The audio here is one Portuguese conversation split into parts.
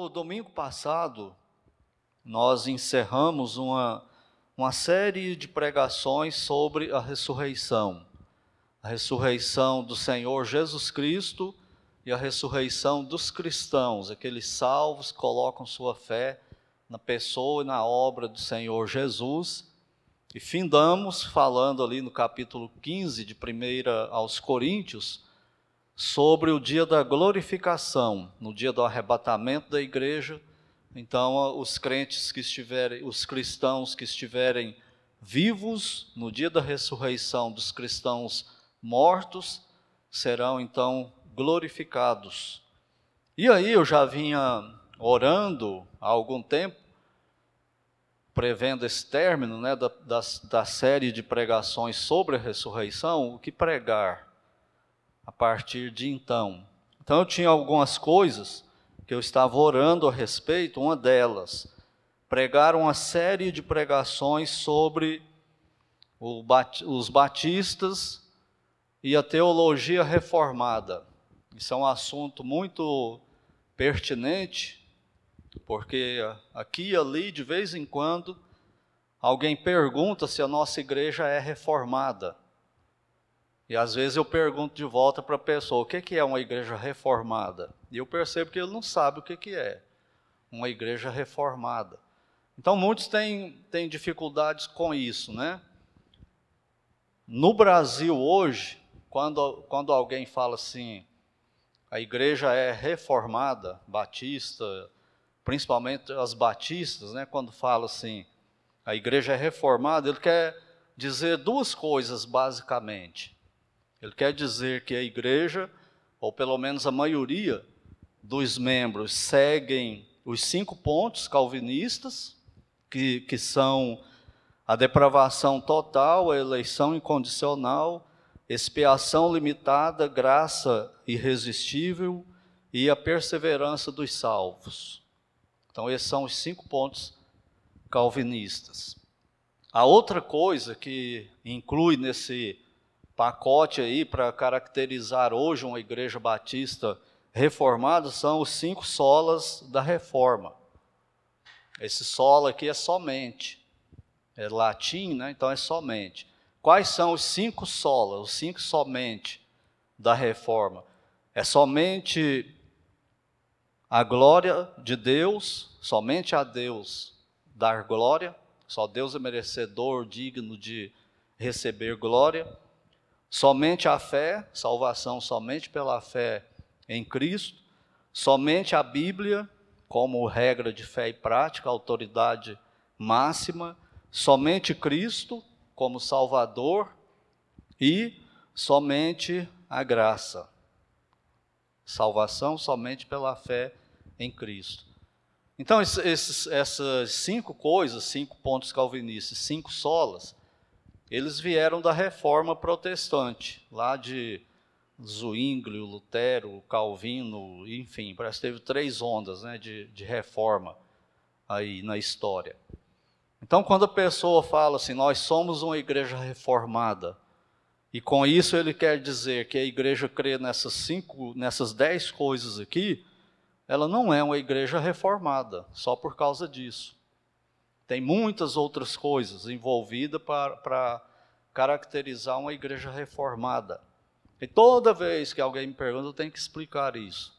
No domingo passado, nós encerramos uma, uma série de pregações sobre a ressurreição. A ressurreição do Senhor Jesus Cristo e a ressurreição dos cristãos, aqueles salvos que colocam sua fé na pessoa e na obra do Senhor Jesus. E findamos falando ali no capítulo 15 de 1 aos Coríntios sobre o dia da glorificação, no dia do arrebatamento da igreja. Então, os crentes que estiverem, os cristãos que estiverem vivos no dia da ressurreição dos cristãos mortos, serão então glorificados. E aí eu já vinha orando há algum tempo, prevendo esse término né, da, da, da série de pregações sobre a ressurreição, o que pregar a partir de então. Então eu tinha algumas coisas que eu estava orando a respeito, uma delas, pregar uma série de pregações sobre os batistas e a teologia reformada. Isso é um assunto muito pertinente, porque aqui e ali, de vez em quando, alguém pergunta se a nossa igreja é reformada. E às vezes eu pergunto de volta para a pessoa: o que é uma igreja reformada? E eu percebo que ele não sabe o que é uma igreja reformada. Então muitos têm, têm dificuldades com isso, né? No Brasil hoje, quando, quando alguém fala assim, a igreja é reformada, batista, principalmente as batistas, né? Quando fala assim, a igreja é reformada, ele quer dizer duas coisas basicamente. Ele quer dizer que a igreja, ou pelo menos a maioria dos membros, seguem os cinco pontos calvinistas, que, que são a depravação total, a eleição incondicional, expiação limitada, graça irresistível e a perseverança dos salvos. Então, esses são os cinco pontos calvinistas. A outra coisa que inclui nesse pacote aí para caracterizar hoje uma igreja batista reformada são os cinco solas da reforma. Esse solo aqui é somente, é latim, né? então é somente. Quais são os cinco solas, os cinco somente da reforma? É somente a glória de Deus, somente a Deus dar glória, só Deus é merecedor, digno de receber glória Somente a fé, salvação somente pela fé em Cristo, somente a Bíblia, como regra de fé e prática, autoridade máxima, somente Cristo como Salvador e somente a graça. Salvação somente pela fé em Cristo. Então, esses, essas cinco coisas, cinco pontos calvinistas, cinco solas, eles vieram da reforma protestante, lá de Zwinglio, Lutero, Calvino, enfim, parece que teve três ondas né, de, de reforma aí na história. Então, quando a pessoa fala assim, nós somos uma igreja reformada, e com isso ele quer dizer que a igreja crê nessas cinco, nessas dez coisas aqui, ela não é uma igreja reformada, só por causa disso. Tem muitas outras coisas envolvidas para, caracterizar uma igreja reformada. E toda vez que alguém me pergunta, eu tenho que explicar isso.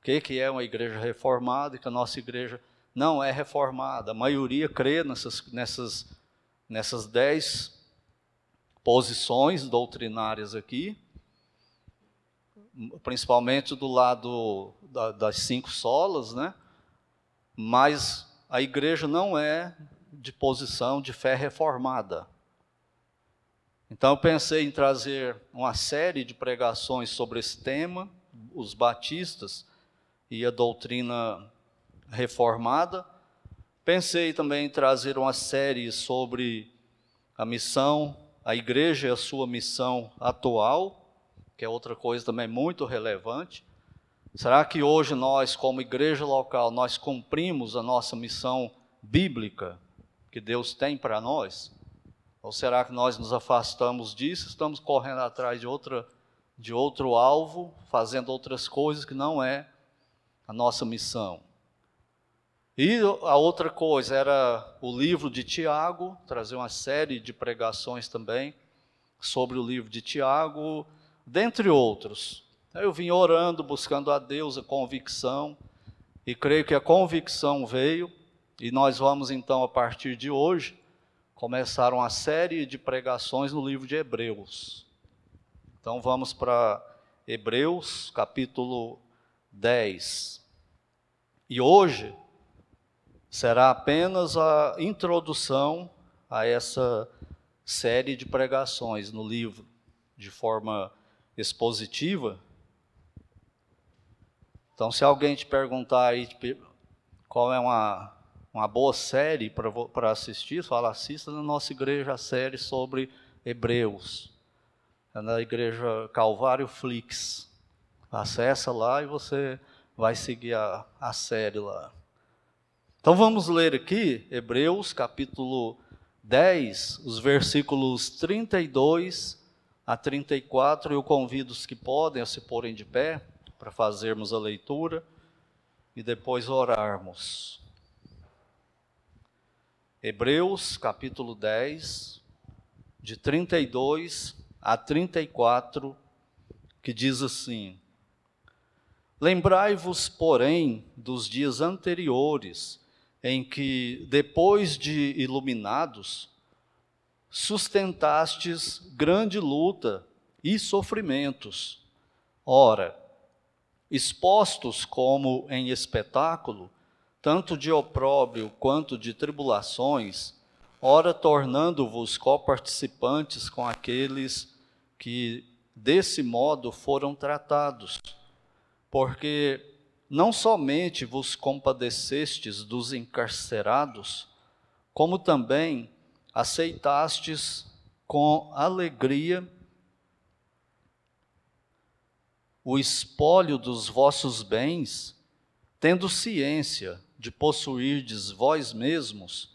O que, que é uma igreja reformada e que a nossa igreja não é reformada. A maioria crê nessas, nessas, nessas dez posições doutrinárias aqui, principalmente do lado da, das cinco solas, né? mas a igreja não é de posição de fé reformada. Então eu pensei em trazer uma série de pregações sobre esse tema, os batistas e a doutrina reformada. Pensei também em trazer uma série sobre a missão, a igreja e a sua missão atual, que é outra coisa também muito relevante. Será que hoje nós, como igreja local, nós cumprimos a nossa missão bíblica que Deus tem para nós? Ou será que nós nos afastamos disso, estamos correndo atrás de outra de outro alvo, fazendo outras coisas que não é a nossa missão? E a outra coisa era o livro de Tiago, trazer uma série de pregações também sobre o livro de Tiago, dentre outros. Eu vim orando, buscando a Deus a convicção, e creio que a convicção veio, e nós vamos então, a partir de hoje, começar uma série de pregações no livro de Hebreus. Então vamos para Hebreus, capítulo 10. E hoje será apenas a introdução a essa série de pregações no livro, de forma expositiva. Então, se alguém te perguntar aí qual é uma, uma boa série para assistir, fala, assista na nossa igreja a série sobre Hebreus. É na igreja Calvário Flix. Acessa lá e você vai seguir a, a série lá. Então vamos ler aqui Hebreus capítulo 10, os versículos 32 a 34. Eu convido os que podem a se porem de pé para fazermos a leitura e depois orarmos. Hebreus capítulo 10, de 32 a 34, que diz assim: Lembrai-vos, porém, dos dias anteriores, em que, depois de iluminados, sustentastes grande luta e sofrimentos. Ora, expostos como em espetáculo, tanto de opróbrio quanto de tribulações, ora tornando-vos coparticipantes com aqueles que desse modo foram tratados. Porque não somente vos compadecestes dos encarcerados, como também aceitastes com alegria o espólio dos vossos bens, tendo ciência de possuirdes vós mesmos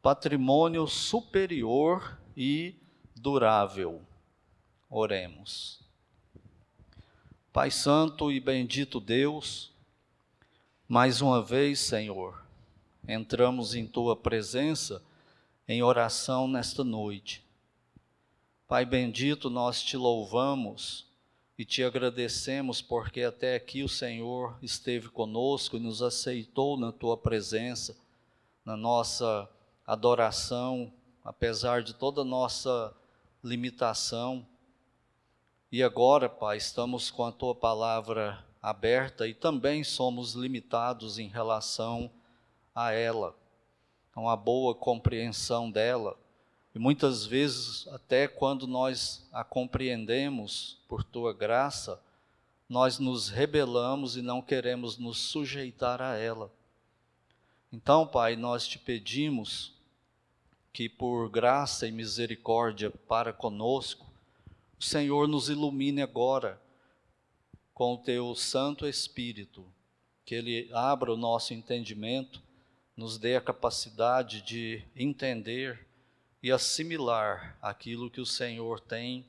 patrimônio superior e durável. Oremos. Pai Santo e bendito Deus, mais uma vez, Senhor, entramos em tua presença em oração nesta noite. Pai bendito, nós te louvamos e te agradecemos porque até aqui o Senhor esteve conosco e nos aceitou na tua presença, na nossa adoração, apesar de toda nossa limitação. E agora, Pai, estamos com a tua palavra aberta e também somos limitados em relação a ela, a uma boa compreensão dela. E muitas vezes, até quando nós a compreendemos por tua graça, nós nos rebelamos e não queremos nos sujeitar a ela. Então, Pai, nós te pedimos que por graça e misericórdia para conosco, o Senhor nos ilumine agora com o teu Santo Espírito, que ele abra o nosso entendimento, nos dê a capacidade de entender e assimilar aquilo que o Senhor tem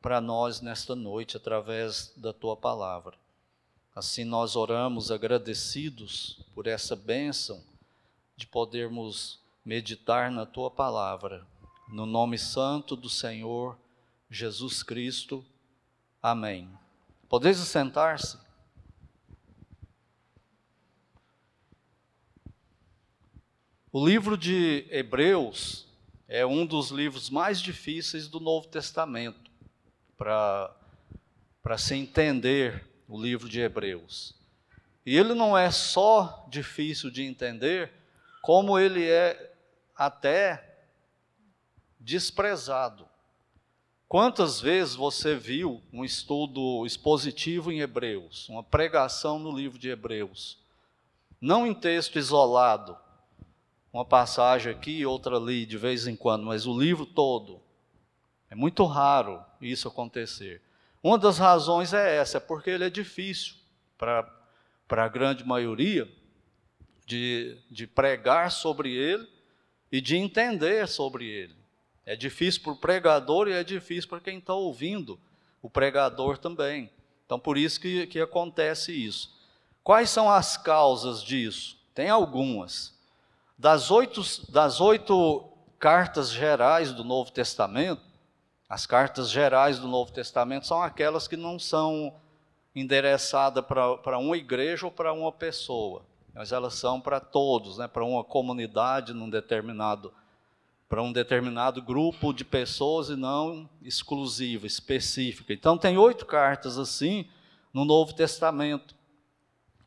para nós nesta noite através da tua palavra. Assim nós oramos agradecidos por essa bênção de podermos meditar na tua palavra. No nome santo do Senhor Jesus Cristo. Amém. Podeis sentar-se? O livro de Hebreus é um dos livros mais difíceis do Novo Testamento para se entender o livro de Hebreus. E ele não é só difícil de entender, como ele é até desprezado. Quantas vezes você viu um estudo expositivo em Hebreus, uma pregação no livro de Hebreus? Não em texto isolado, uma passagem aqui e outra ali de vez em quando, mas o livro todo. É muito raro isso acontecer. Uma das razões é essa, é porque ele é difícil para a grande maioria de, de pregar sobre ele e de entender sobre ele. É difícil para o pregador e é difícil para quem está ouvindo o pregador também. Então, por isso que, que acontece isso. Quais são as causas disso? tem algumas. Das oito, das oito cartas gerais do Novo Testamento, as cartas gerais do Novo Testamento são aquelas que não são endereçadas para uma igreja ou para uma pessoa, mas elas são para todos, né, para uma comunidade num determinado para um determinado grupo de pessoas e não exclusiva, específica. Então tem oito cartas assim no Novo Testamento.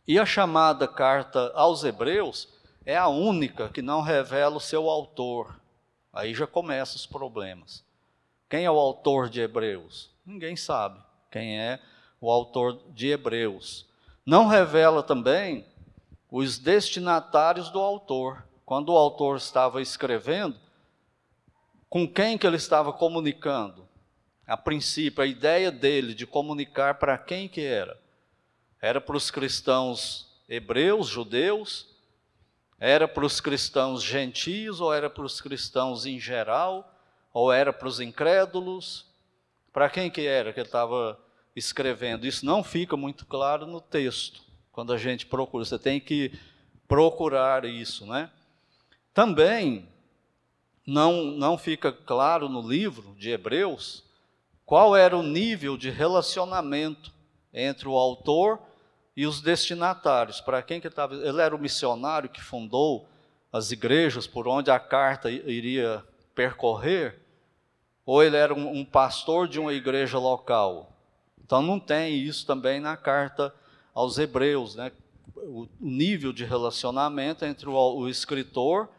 E a chamada carta aos Hebreus é a única que não revela o seu autor. Aí já começam os problemas. Quem é o autor de Hebreus? Ninguém sabe quem é o autor de Hebreus. Não revela também os destinatários do autor. Quando o autor estava escrevendo, com quem que ele estava comunicando? A princípio, a ideia dele de comunicar para quem que era? Era para os cristãos hebreus, judeus? Era para os cristãos gentios ou era para os cristãos em geral? Ou era para os incrédulos? Para quem que era que ele estava escrevendo? Isso não fica muito claro no texto. Quando a gente procura, você tem que procurar isso, né? Também não, não fica claro no livro de Hebreus qual era o nível de relacionamento entre o autor e os destinatários. Para quem que estava? Ele era o missionário que fundou as igrejas por onde a carta iria percorrer, ou ele era um, um pastor de uma igreja local. Então não tem isso também na carta aos Hebreus, né? O, o nível de relacionamento entre o, o escritor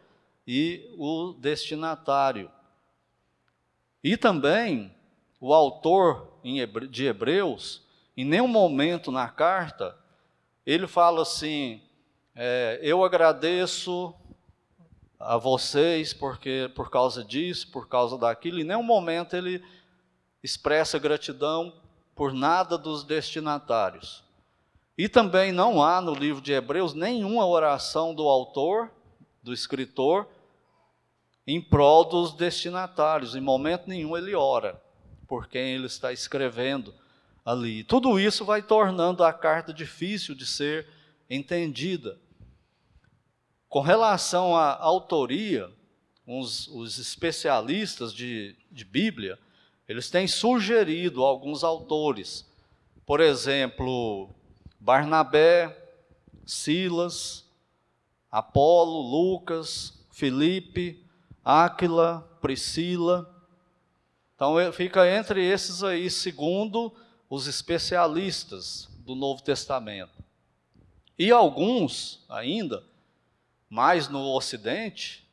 e o destinatário. E também o autor de Hebreus, em nenhum momento na carta, ele fala assim: é, eu agradeço a vocês porque por causa disso, por causa daquilo. Em nenhum momento ele expressa gratidão por nada dos destinatários. E também não há no livro de Hebreus nenhuma oração do autor, do escritor, em prol dos destinatários. Em momento nenhum ele ora por quem ele está escrevendo ali. Tudo isso vai tornando a carta difícil de ser entendida. Com relação à autoria, uns, os especialistas de, de Bíblia, eles têm sugerido alguns autores. Por exemplo, Barnabé, Silas, Apolo, Lucas, Filipe, Áquila, Priscila. Então fica entre esses aí, segundo os especialistas do Novo Testamento. E alguns ainda, mais no Ocidente,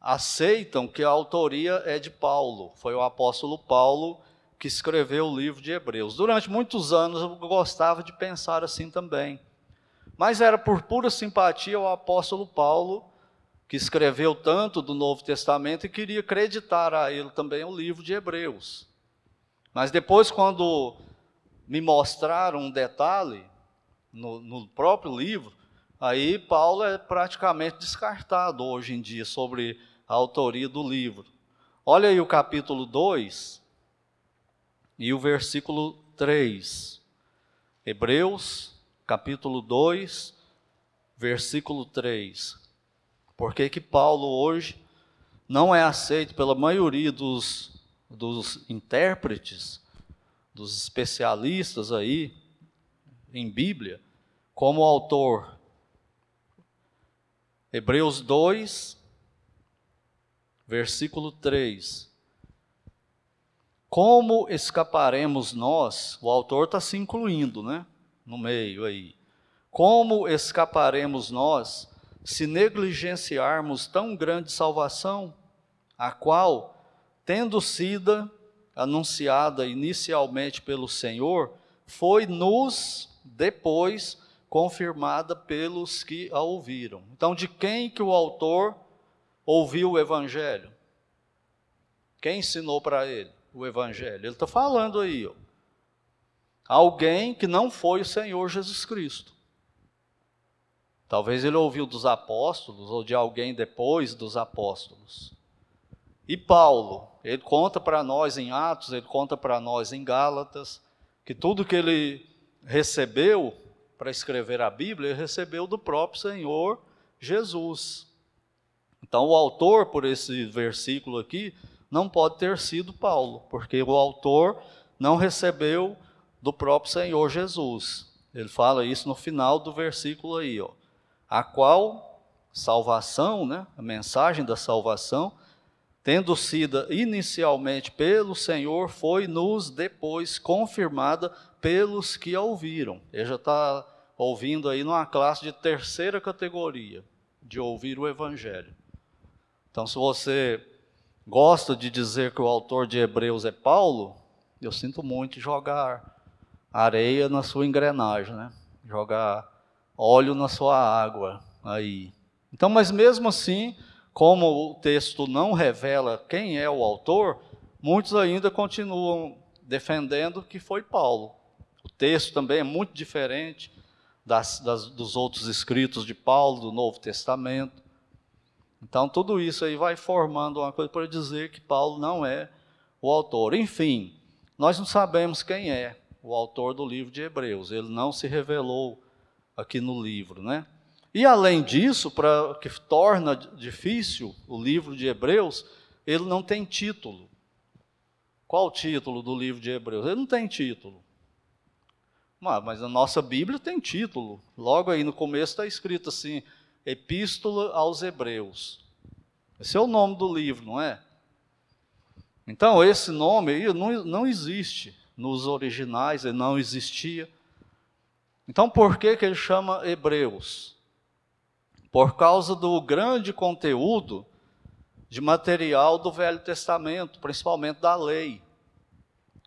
aceitam que a autoria é de Paulo. Foi o apóstolo Paulo que escreveu o livro de Hebreus. Durante muitos anos eu gostava de pensar assim também. Mas era por pura simpatia ao apóstolo Paulo que escreveu tanto do Novo Testamento e queria acreditar a ele também o livro de Hebreus. Mas depois, quando me mostraram um detalhe no, no próprio livro, aí Paulo é praticamente descartado hoje em dia sobre a autoria do livro. Olha aí o capítulo 2 e o versículo 3. Hebreus, capítulo 2, versículo 3. Por que, que Paulo hoje não é aceito pela maioria dos, dos intérpretes, dos especialistas aí em Bíblia, como autor? Hebreus 2, versículo 3. Como escaparemos nós? O autor está se incluindo, né? No meio aí. Como escaparemos nós se negligenciarmos tão grande salvação, a qual, tendo sido anunciada inicialmente pelo Senhor, foi nos depois confirmada pelos que a ouviram. Então, de quem que o autor ouviu o evangelho? Quem ensinou para ele o evangelho? Ele está falando aí, ó. Alguém que não foi o Senhor Jesus Cristo. Talvez ele ouviu dos apóstolos ou de alguém depois dos apóstolos. E Paulo, ele conta para nós em Atos, ele conta para nós em Gálatas, que tudo que ele recebeu para escrever a Bíblia, ele recebeu do próprio Senhor Jesus. Então, o autor, por esse versículo aqui, não pode ter sido Paulo, porque o autor não recebeu do próprio Senhor Jesus. Ele fala isso no final do versículo aí, ó. A qual salvação, né, a mensagem da salvação, tendo sido inicialmente pelo Senhor, foi nos depois confirmada pelos que a ouviram. Ele já está ouvindo aí numa classe de terceira categoria, de ouvir o Evangelho. Então, se você gosta de dizer que o autor de Hebreus é Paulo, eu sinto muito jogar areia na sua engrenagem, né? Jogar óleo na sua água aí. Então, mas mesmo assim, como o texto não revela quem é o autor, muitos ainda continuam defendendo que foi Paulo. O texto também é muito diferente das, das, dos outros escritos de Paulo, do Novo Testamento. Então, tudo isso aí vai formando uma coisa para dizer que Paulo não é o autor. Enfim, nós não sabemos quem é o autor do livro de Hebreus. Ele não se revelou aqui no livro, né? E além disso, para que torna difícil o livro de Hebreus, ele não tem título. Qual o título do livro de Hebreus? Ele não tem título. Mas a nossa Bíblia tem título. Logo aí no começo está escrito assim: Epístola aos Hebreus. Esse é o nome do livro, não é? Então, esse nome aí não, não existe nos originais, ele não existia. Então, por que, que ele chama Hebreus? Por causa do grande conteúdo de material do Velho Testamento, principalmente da lei.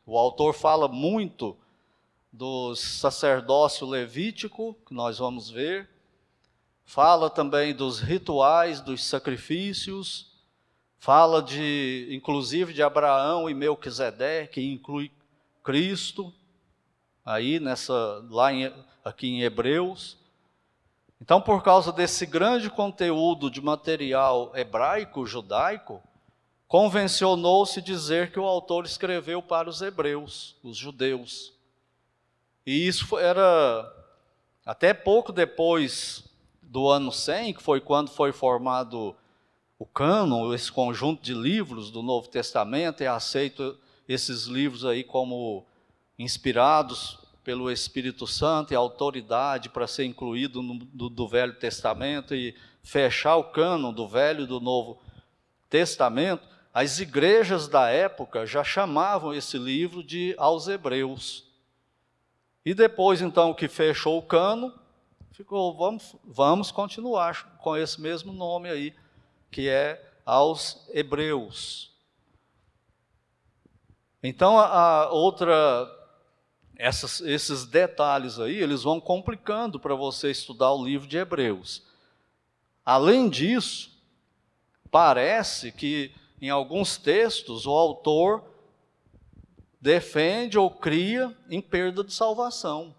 O autor fala muito do sacerdócio levítico, que nós vamos ver, fala também dos rituais, dos sacrifícios, fala de, inclusive, de Abraão e Melquisedeque, que inclui Cristo, aí nessa, lá em, aqui em Hebreus. Então, por causa desse grande conteúdo de material hebraico, judaico, convencionou-se dizer que o autor escreveu para os hebreus, os judeus. E isso era até pouco depois do ano 100, que foi quando foi formado o cânon, esse conjunto de livros do Novo Testamento, é aceito esses livros aí como inspirados pelo Espírito Santo e autoridade para ser incluído no, do, do Velho Testamento e fechar o cânon do Velho e do Novo Testamento, as igrejas da época já chamavam esse livro de aos Hebreus. E depois, então, que fechou o cano, ficou, vamos, vamos continuar com esse mesmo nome aí, que é aos Hebreus. Então, a, a outra, essas, esses detalhes aí, eles vão complicando para você estudar o livro de Hebreus. Além disso, parece que em alguns textos o autor defende ou cria em perda de salvação.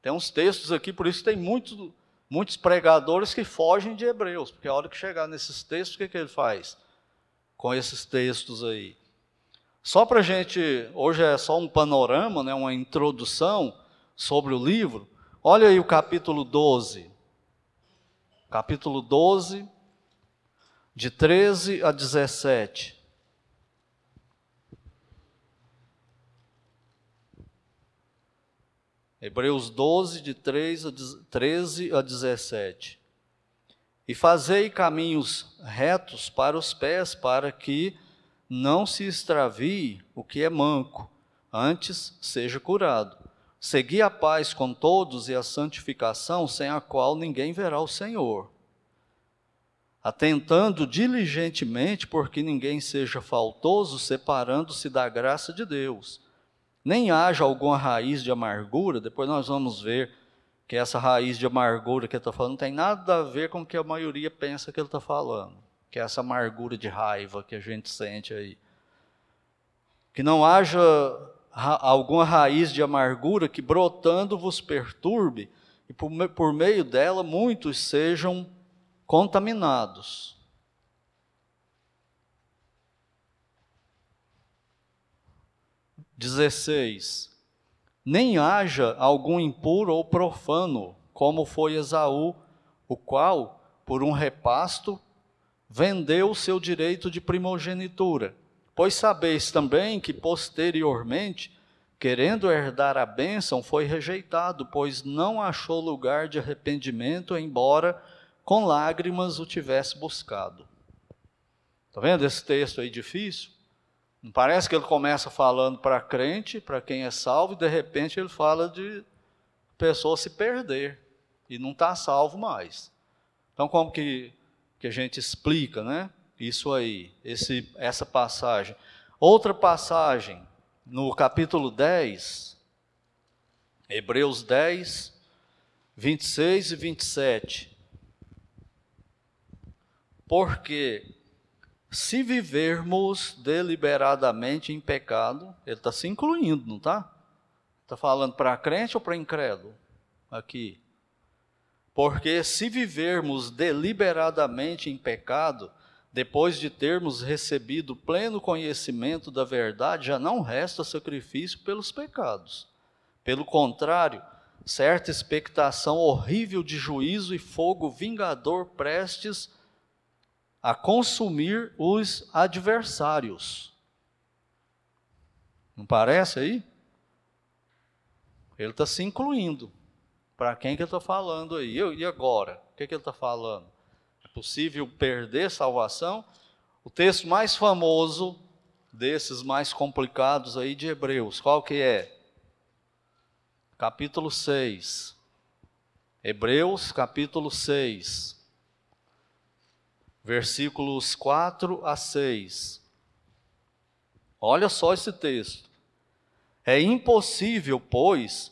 Tem uns textos aqui, por isso tem muitos, muitos pregadores que fogem de Hebreus, porque a hora que chegar nesses textos, o que, que ele faz com esses textos aí? Só para a gente, hoje é só um panorama, né, uma introdução sobre o livro. Olha aí o capítulo 12. Capítulo 12, de 13 a 17. Hebreus 12, de 3 a 13 a 17. E fazei caminhos retos para os pés, para que não se extravie o que é manco, antes seja curado. Segui a paz com todos e a santificação, sem a qual ninguém verá o Senhor. Atentando diligentemente, porque ninguém seja faltoso, separando-se da graça de Deus. Nem haja alguma raiz de amargura, depois nós vamos ver que essa raiz de amargura que ele está falando não tem nada a ver com o que a maioria pensa que ele está falando que é essa amargura de raiva que a gente sente aí. Que não haja ra alguma raiz de amargura que brotando vos perturbe, e por, me por meio dela muitos sejam contaminados. Dezesseis. nem haja algum impuro ou profano, como foi Esaú, o qual, por um repasto, vendeu o seu direito de primogenitura. Pois sabeis também que posteriormente, querendo herdar a bênção, foi rejeitado, pois não achou lugar de arrependimento, embora com lágrimas o tivesse buscado. Está vendo esse texto aí difícil? Não parece que ele começa falando para crente, para quem é salvo, e de repente ele fala de pessoa se perder e não está salvo mais. Então, como que, que a gente explica, né? Isso aí, esse, essa passagem. Outra passagem, no capítulo 10, Hebreus 10, 26 e 27. Porque se vivermos deliberadamente em pecado, ele está se incluindo, não está? Está falando para crente ou para incrédulo? Aqui. Porque se vivermos deliberadamente em pecado, depois de termos recebido pleno conhecimento da verdade, já não resta sacrifício pelos pecados. Pelo contrário, certa expectação horrível de juízo e fogo vingador prestes a consumir os adversários. Não parece aí? Ele está se incluindo. Para quem que ele está falando aí? E agora? O que, que ele está falando? É possível perder salvação? O texto mais famoso desses mais complicados aí de Hebreus, qual que é? Capítulo 6. Hebreus, capítulo 6 versículos 4 a 6. Olha só esse texto. É impossível, pois,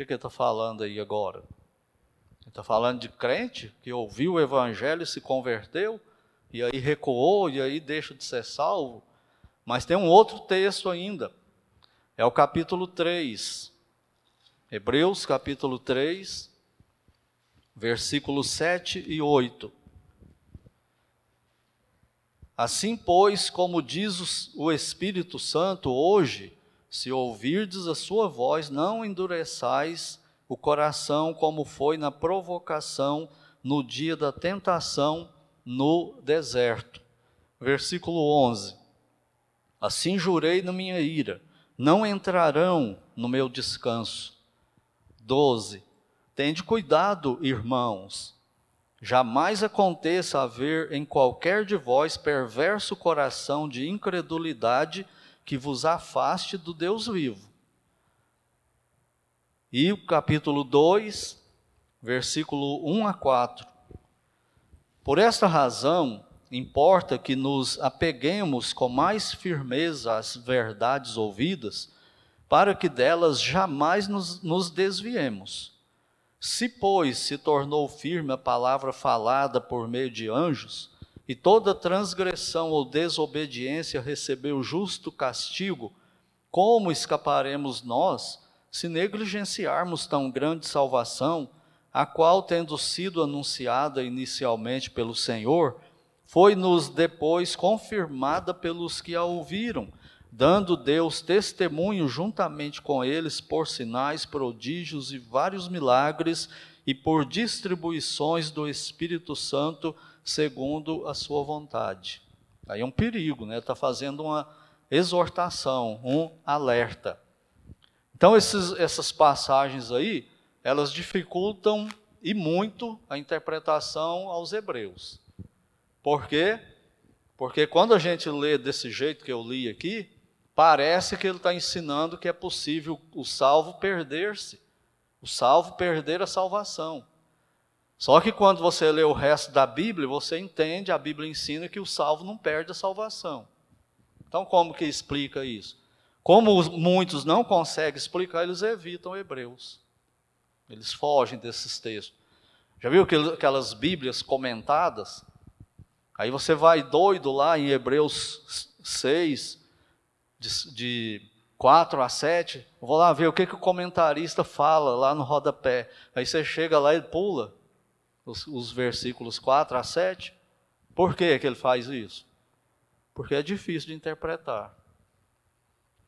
Que, que ele está falando aí agora? Ele está falando de crente que ouviu o evangelho e se converteu, e aí recuou, e aí deixa de ser salvo. Mas tem um outro texto ainda, é o capítulo 3, Hebreus capítulo 3, versículos 7 e 8. Assim, pois, como diz o Espírito Santo hoje, se ouvirdes a sua voz, não endureçais o coração como foi na provocação no dia da tentação no deserto. Versículo 11. Assim jurei na minha ira, não entrarão no meu descanso. 12. Tende cuidado, irmãos, Jamais aconteça haver em qualquer de vós perverso coração de incredulidade que vos afaste do Deus vivo. E o capítulo 2, versículo 1 a 4. Por esta razão, importa que nos apeguemos com mais firmeza às verdades ouvidas, para que delas jamais nos, nos desviemos. Se, pois, se tornou firme a palavra falada por meio de anjos, e toda transgressão ou desobediência recebeu justo castigo, como escaparemos nós, se negligenciarmos tão grande salvação, a qual, tendo sido anunciada inicialmente pelo Senhor, foi-nos depois confirmada pelos que a ouviram, dando Deus testemunho juntamente com eles por sinais, prodígios e vários milagres e por distribuições do Espírito Santo segundo a sua vontade. Aí é um perigo, né? Está fazendo uma exortação, um alerta. Então esses, essas passagens aí, elas dificultam e muito a interpretação aos hebreus. Por quê? Porque quando a gente lê desse jeito que eu li aqui, Parece que ele está ensinando que é possível o salvo perder-se, o salvo perder a salvação. Só que quando você lê o resto da Bíblia, você entende, a Bíblia ensina que o salvo não perde a salvação. Então, como que explica isso? Como muitos não conseguem explicar, eles evitam Hebreus. Eles fogem desses textos. Já viu aquelas Bíblias comentadas? Aí você vai doido lá em Hebreus 6, de, de 4 a 7, vou lá ver o que, que o comentarista fala lá no rodapé. Aí você chega lá e pula os, os versículos 4 a 7. Por que, que ele faz isso? Porque é difícil de interpretar.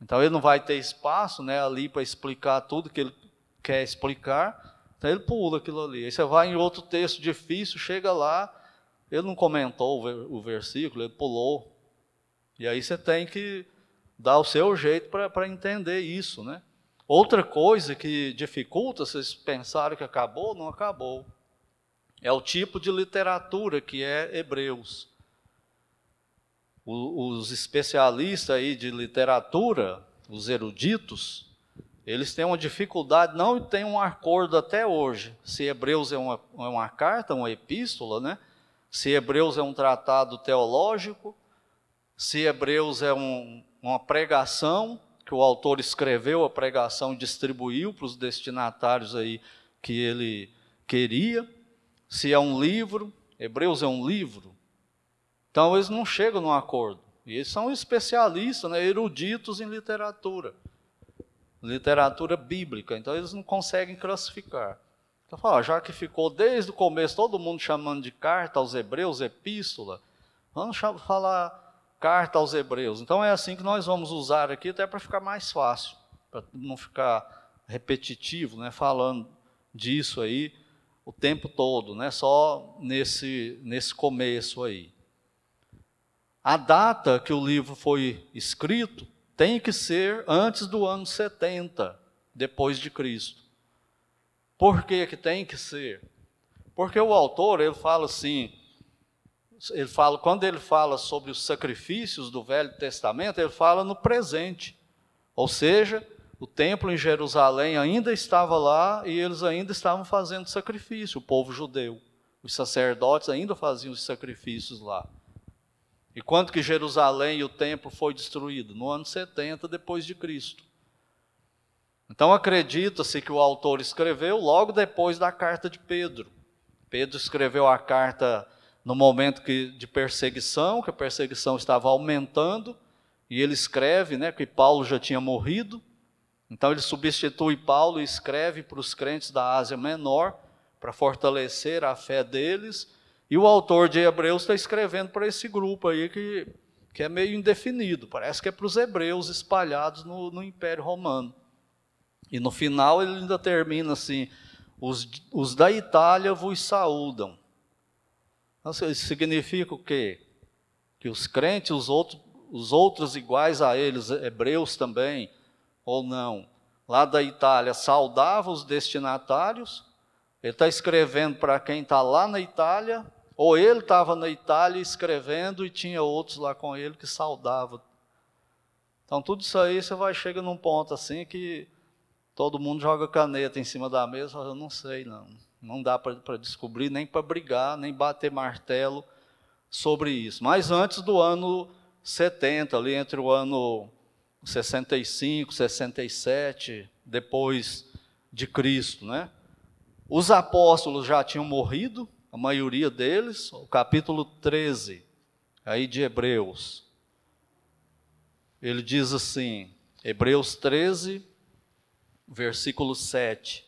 Então ele não vai ter espaço né, ali para explicar tudo que ele quer explicar, então ele pula aquilo ali. Aí você vai em outro texto difícil, chega lá, ele não comentou o versículo, ele pulou. E aí você tem que dar o seu jeito para entender isso, né? Outra coisa que dificulta, vocês pensaram que acabou, não acabou. É o tipo de literatura que é Hebreus. os especialistas aí de literatura, os eruditos, eles têm uma dificuldade, não têm um acordo até hoje, se Hebreus é uma, é uma carta, uma epístola, né? se Hebreus é um tratado teológico, se Hebreus é um, uma pregação que o autor escreveu a pregação e distribuiu para os destinatários aí que ele queria. Se é um livro, Hebreus é um livro. Então eles não chegam num acordo. E eles são especialistas, né, eruditos em literatura. Literatura bíblica. Então eles não conseguem classificar. Então, fala, já que ficou desde o começo todo mundo chamando de carta aos hebreus, epístola, vamos falar carta aos Hebreus. Então é assim que nós vamos usar aqui, até para ficar mais fácil, para não ficar repetitivo, né, falando disso aí o tempo todo, né, só nesse, nesse começo aí. A data que o livro foi escrito tem que ser antes do ano 70 depois de Cristo. Por que, que tem que ser? Porque o autor ele fala assim, ele fala, quando ele fala sobre os sacrifícios do Velho Testamento, ele fala no presente. Ou seja, o templo em Jerusalém ainda estava lá e eles ainda estavam fazendo sacrifício, o povo judeu. Os sacerdotes ainda faziam os sacrifícios lá. E quando que Jerusalém e o templo foi destruído? No ano 70 depois de Cristo. Então acredita-se que o autor escreveu logo depois da carta de Pedro. Pedro escreveu a carta no momento que, de perseguição, que a perseguição estava aumentando, e ele escreve né, que Paulo já tinha morrido, então ele substitui Paulo e escreve para os crentes da Ásia Menor, para fortalecer a fé deles, e o autor de Hebreus está escrevendo para esse grupo aí que, que é meio indefinido, parece que é para os hebreus espalhados no, no Império Romano. E no final ele ainda termina assim: os, os da Itália vos saúdam. Isso significa o quê? Que os crentes, os outros, os outros iguais a eles, hebreus também, ou não, lá da Itália, saudavam os destinatários. Ele está escrevendo para quem está lá na Itália, ou ele estava na Itália escrevendo e tinha outros lá com ele que saudavam. Então, tudo isso aí você vai chegar num ponto assim que todo mundo joga caneta em cima da mesa, eu não sei, não. Não dá para descobrir, nem para brigar, nem bater martelo sobre isso. Mas antes do ano 70, ali entre o ano 65, 67, depois de Cristo, né? Os apóstolos já tinham morrido, a maioria deles, o capítulo 13, aí de Hebreus. Ele diz assim, Hebreus 13, versículo 7.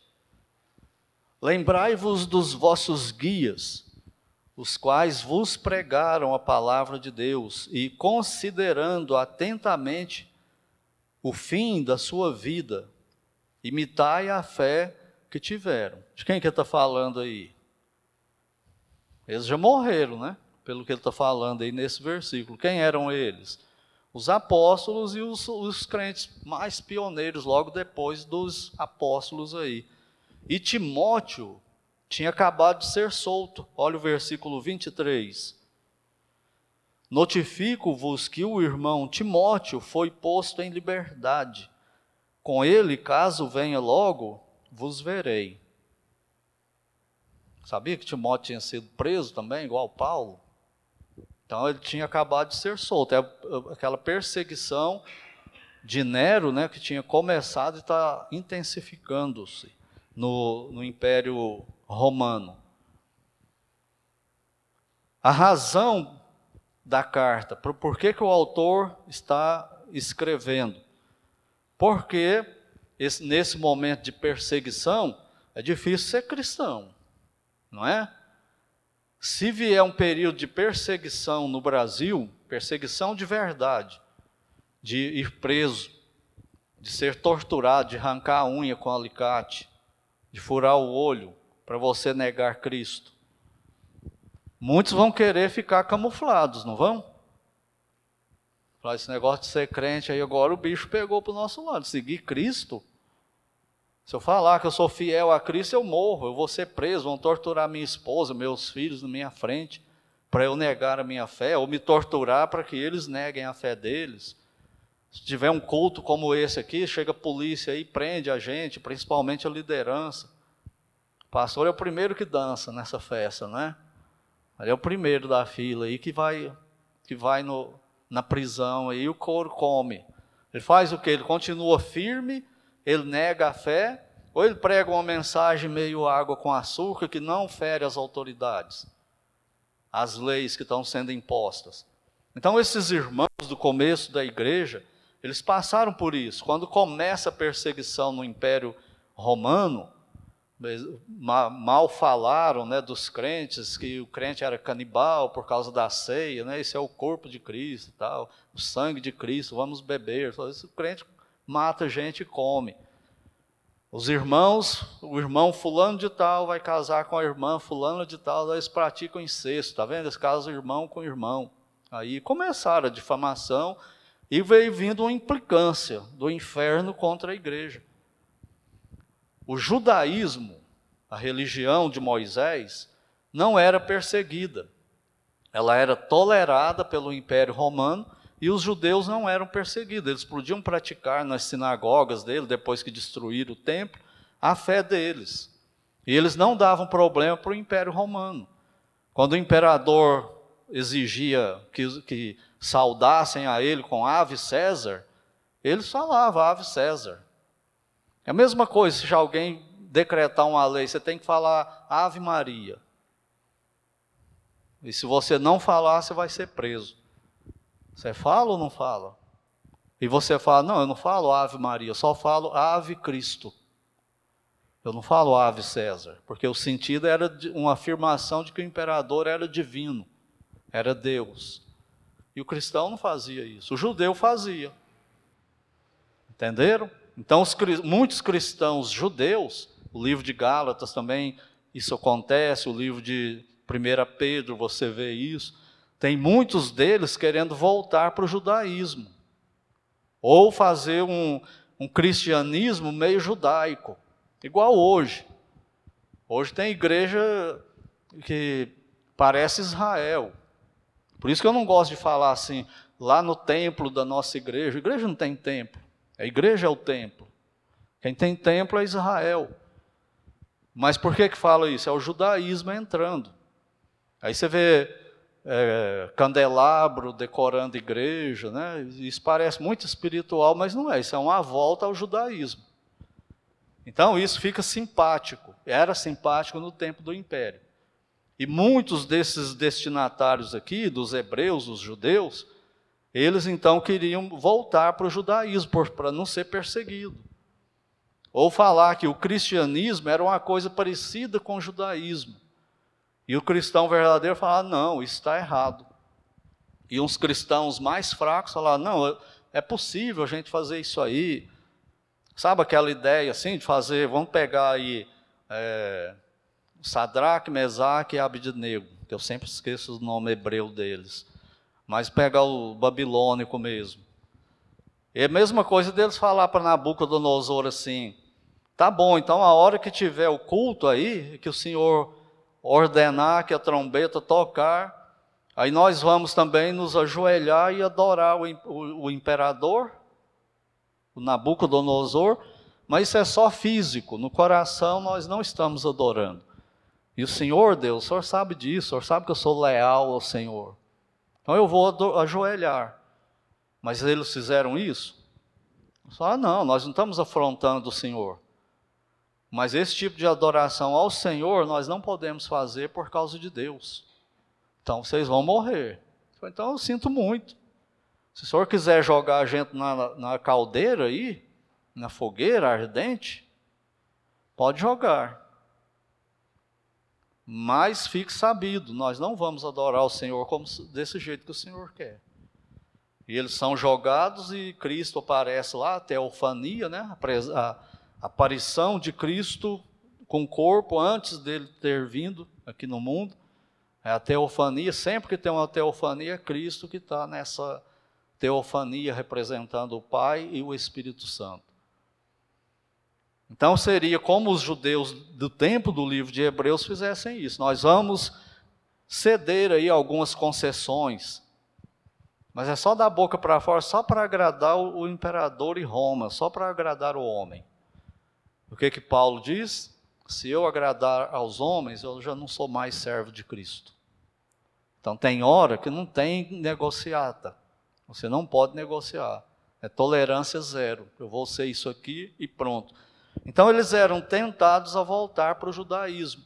Lembrai-vos dos vossos guias, os quais vos pregaram a palavra de Deus, e considerando atentamente o fim da sua vida, imitai a fé que tiveram. De quem que ele está falando aí? Eles já morreram, né? Pelo que ele está falando aí nesse versículo. Quem eram eles? Os apóstolos e os, os crentes mais pioneiros, logo depois dos apóstolos aí. E Timóteo tinha acabado de ser solto. Olha o versículo 23. Notifico-vos que o irmão Timóteo foi posto em liberdade. Com ele, caso venha logo, vos verei. Sabia que Timóteo tinha sido preso também, igual Paulo? Então ele tinha acabado de ser solto. É aquela perseguição de Nero, né, que tinha começado e está intensificando-se no, no Império Romano. A razão da carta, por, que, que o autor está escrevendo? Porque esse, nesse momento de perseguição é difícil ser cristão, não é? Se vier um período de perseguição no Brasil, perseguição de verdade, de ir preso, de ser torturado, de arrancar a unha com alicate, de furar o olho para você negar Cristo. Muitos vão querer ficar camuflados, não vão? Falar esse negócio de ser crente aí agora o bicho pegou para o nosso lado. Seguir Cristo. Se eu falar que eu sou fiel a Cristo, eu morro, eu vou ser preso, vão torturar minha esposa, meus filhos na minha frente, para eu negar a minha fé, ou me torturar para que eles neguem a fé deles. Se tiver um culto como esse aqui, chega a polícia e prende a gente, principalmente a liderança. O pastor é o primeiro que dança nessa festa, né? Ele é o primeiro da fila aí que vai, que vai no, na prisão aí, o couro come. Ele faz o que? Ele continua firme, ele nega a fé, ou ele prega uma mensagem meio água com açúcar que não fere as autoridades, as leis que estão sendo impostas. Então, esses irmãos do começo da igreja, eles passaram por isso. Quando começa a perseguição no Império Romano, mal falaram né, dos crentes, que o crente era canibal por causa da ceia, né, esse é o corpo de Cristo, tal, o sangue de Cristo, vamos beber. O crente mata gente e come. Os irmãos, o irmão fulano de tal vai casar com a irmã fulano de tal, eles praticam incesto, tá vendo? Eles casam irmão com irmão. Aí começaram a difamação e veio vindo uma implicância do inferno contra a igreja. O judaísmo, a religião de Moisés, não era perseguida. Ela era tolerada pelo Império Romano e os judeus não eram perseguidos. Eles podiam praticar nas sinagogas dele, depois que destruíram o templo, a fé deles. E eles não davam problema para o Império Romano. Quando o imperador exigia que, que saudassem a ele com ave César, eles falavam ave César. É a mesma coisa se alguém decretar uma lei, você tem que falar ave Maria. E se você não falar, você vai ser preso. Você fala ou não fala? E você fala, não, eu não falo ave Maria, eu só falo ave Cristo. Eu não falo ave César, porque o sentido era uma afirmação de que o imperador era divino, era Deus. E o cristão não fazia isso, o judeu fazia. Entenderam? Então, os, muitos cristãos judeus, o livro de Gálatas também, isso acontece, o livro de 1 Pedro, você vê isso. Tem muitos deles querendo voltar para o judaísmo, ou fazer um, um cristianismo meio judaico, igual hoje. Hoje tem igreja que parece Israel, por isso que eu não gosto de falar assim, lá no templo da nossa igreja. A igreja não tem templo. A igreja é o templo. Quem tem templo é Israel. Mas por que que fala isso? É o judaísmo entrando. Aí você vê é, candelabro decorando igreja, né? Isso parece muito espiritual, mas não é. Isso é uma volta ao judaísmo. Então isso fica simpático. Era simpático no tempo do império. E muitos desses destinatários aqui, dos hebreus, os judeus, eles então queriam voltar para o judaísmo, para não ser perseguido. Ou falar que o cristianismo era uma coisa parecida com o judaísmo. E o cristão verdadeiro falava, não, isso está errado. E uns cristãos mais fracos falavam, não, é possível a gente fazer isso aí. Sabe aquela ideia assim de fazer, vamos pegar aí é, Sadraque, Mesaque e Abednego, que eu sempre esqueço o nome hebreu deles. Mas pega o babilônico mesmo. É a mesma coisa deles falar para Nabucodonosor assim: tá bom, então a hora que tiver o culto aí, que o Senhor ordenar que a trombeta tocar, aí nós vamos também nos ajoelhar e adorar o, o, o imperador, o Nabucodonosor, mas isso é só físico, no coração nós não estamos adorando. E o Senhor, Deus, o Senhor sabe disso, o Senhor sabe que eu sou leal ao Senhor. Então eu vou ajoelhar. Mas eles fizeram isso? Ah, não, nós não estamos afrontando o Senhor. Mas esse tipo de adoração ao Senhor nós não podemos fazer por causa de Deus. Então vocês vão morrer. Então eu sinto muito. Se o senhor quiser jogar a gente na, na caldeira aí, na fogueira ardente, pode jogar. Mas fique sabido, nós não vamos adorar o Senhor como desse jeito que o Senhor quer. E eles são jogados e Cristo aparece lá, a teofania, né? a aparição de Cristo com o corpo antes dele ter vindo aqui no mundo. É a teofania, sempre que tem uma teofania, é Cristo que está nessa teofania representando o Pai e o Espírito Santo. Então seria como os judeus do tempo do livro de Hebreus fizessem isso. Nós vamos ceder aí algumas concessões, mas é só da boca para fora, só para agradar o imperador e Roma, só para agradar o homem. O que que Paulo diz? Se eu agradar aos homens, eu já não sou mais servo de Cristo. Então tem hora que não tem negociata. Você não pode negociar. É tolerância zero. Eu vou ser isso aqui e pronto. Então eles eram tentados a voltar para o judaísmo.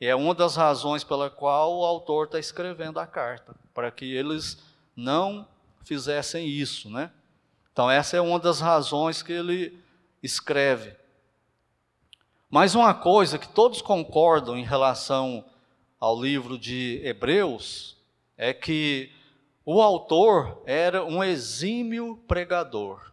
E é uma das razões pela qual o autor está escrevendo a carta, para que eles não fizessem isso, né? Então essa é uma das razões que ele escreve. Mas uma coisa que todos concordam em relação ao livro de Hebreus é que o autor era um exímio pregador.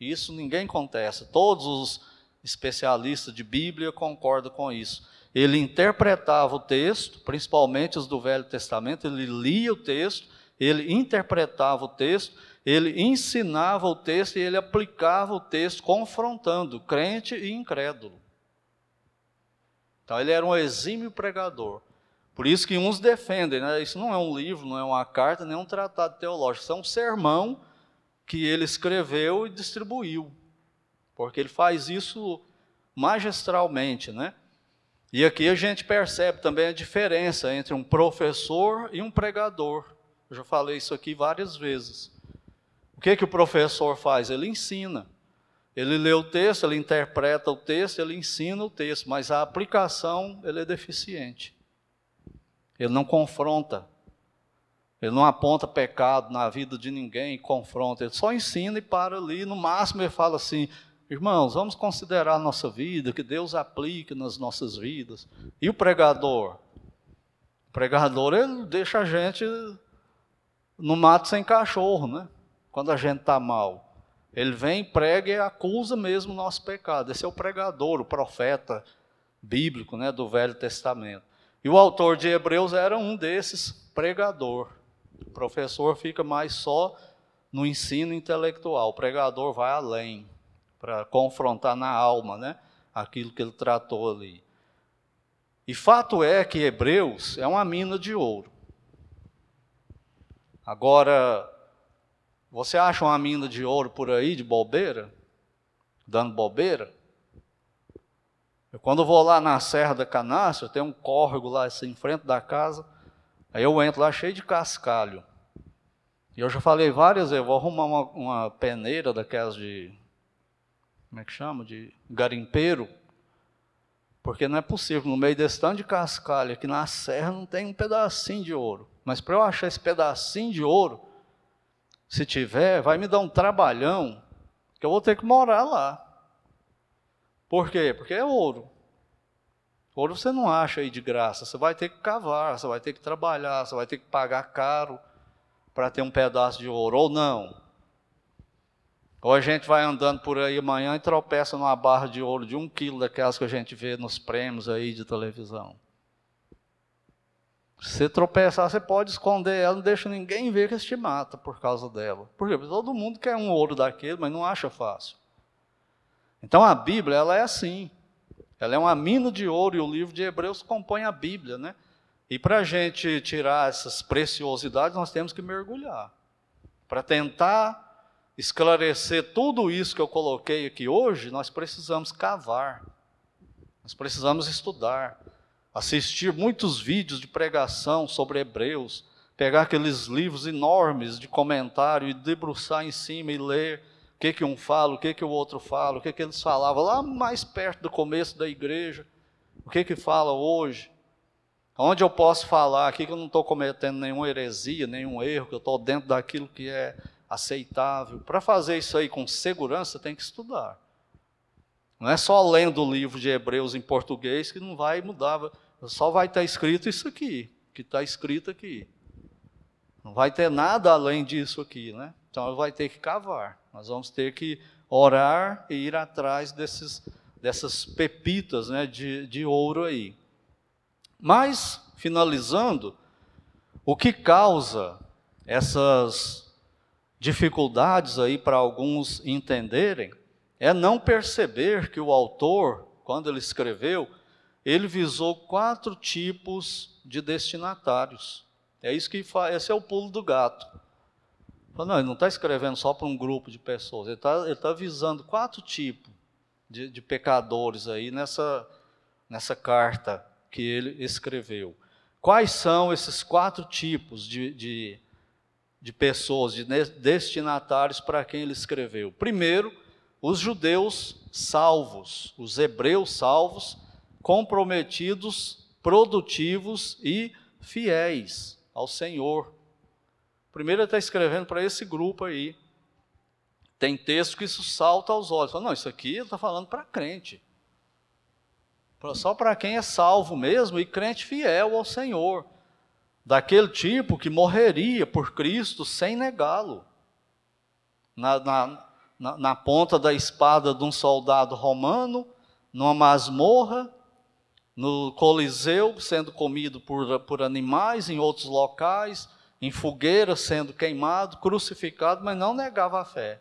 Isso ninguém contesta. Todos os especialistas de Bíblia concordam com isso. Ele interpretava o texto, principalmente os do Velho Testamento, ele lia o texto, ele interpretava o texto, ele ensinava o texto e ele aplicava o texto, confrontando crente e incrédulo. Então ele era um exímio pregador. Por isso que uns defendem, né? isso não é um livro, não é uma carta, nem um tratado teológico, isso é um sermão que ele escreveu e distribuiu, porque ele faz isso magistralmente, né? E aqui a gente percebe também a diferença entre um professor e um pregador. Eu já falei isso aqui várias vezes. O que, que o professor faz? Ele ensina. Ele lê o texto, ele interpreta o texto, ele ensina o texto, mas a aplicação ele é deficiente. Ele não confronta. Ele não aponta pecado na vida de ninguém confronta. Ele só ensina e para ali. No máximo, ele fala assim: irmãos, vamos considerar a nossa vida, que Deus aplique nas nossas vidas. E o pregador? O pregador, ele deixa a gente no mato sem cachorro, né? Quando a gente está mal. Ele vem, prega e acusa mesmo o nosso pecado. Esse é o pregador, o profeta bíblico né, do Velho Testamento. E o autor de Hebreus era um desses pregador. O professor fica mais só no ensino intelectual, o pregador vai além para confrontar na alma, né, aquilo que ele tratou ali. E fato é que Hebreus é uma mina de ouro. Agora, você acha uma mina de ouro por aí de bobeira? Dando bobeira? Eu, quando vou lá na Serra da Canastra, tem um córrego lá assim, em frente da casa, aí eu entro lá cheio de cascalho. E eu já falei várias vezes, vou arrumar uma, uma peneira daquelas de, como é que chama, de garimpeiro, porque não é possível, no meio desse tanto de cascalho, aqui na serra não tem um pedacinho de ouro. Mas para eu achar esse pedacinho de ouro, se tiver, vai me dar um trabalhão, que eu vou ter que morar lá. Por quê? Porque é ouro. Ouro você não acha aí de graça, você vai ter que cavar, você vai ter que trabalhar, você vai ter que pagar caro para ter um pedaço de ouro, ou não. Ou a gente vai andando por aí amanhã e tropeça numa barra de ouro de um quilo daquelas que a gente vê nos prêmios aí de televisão. Se você tropeçar, você pode esconder ela, não deixa ninguém ver que você te mata por causa dela. Porque todo mundo quer um ouro daquele, mas não acha fácil. Então a Bíblia, ela é assim. Ela é uma mina de ouro e o livro de Hebreus compõe a Bíblia, né? E para a gente tirar essas preciosidades, nós temos que mergulhar. Para tentar esclarecer tudo isso que eu coloquei aqui hoje, nós precisamos cavar. Nós precisamos estudar, assistir muitos vídeos de pregação sobre Hebreus, pegar aqueles livros enormes de comentário e debruçar em cima e ler o que, que um fala, o que, que o outro fala, o que, que eles falavam lá mais perto do começo da igreja, o que, que fala hoje. Onde eu posso falar aqui que eu não estou cometendo nenhuma heresia, nenhum erro, que eu estou dentro daquilo que é aceitável. Para fazer isso aí com segurança, tem que estudar. Não é só lendo o livro de Hebreus em português que não vai mudar, só vai estar escrito isso aqui, que está escrito aqui. Não vai ter nada além disso aqui, né? Então vai ter que cavar. Nós vamos ter que orar e ir atrás desses, dessas pepitas né, de, de ouro aí. Mas, finalizando, o que causa essas dificuldades aí para alguns entenderem é não perceber que o autor, quando ele escreveu, ele visou quatro tipos de destinatários. É isso que faz, esse é o pulo do gato. Não, ele não está escrevendo só para um grupo de pessoas, ele está ele tá visando quatro tipos de, de pecadores aí nessa, nessa carta que ele escreveu. Quais são esses quatro tipos de, de, de pessoas, de destinatários para quem ele escreveu? Primeiro, os judeus salvos, os hebreus salvos, comprometidos, produtivos e fiéis ao Senhor. Primeiro ele está escrevendo para esse grupo aí. Tem texto que isso salta aos olhos. Fala, não, isso aqui está falando para crente. Só para quem é salvo mesmo e crente fiel ao Senhor. Daquele tipo que morreria por Cristo sem negá-lo. Na, na, na, ponta da espada de um soldado romano, numa masmorra, no Coliseu, sendo comido por, por animais, em outros locais, em fogueira, sendo queimado, crucificado, mas não negava a fé.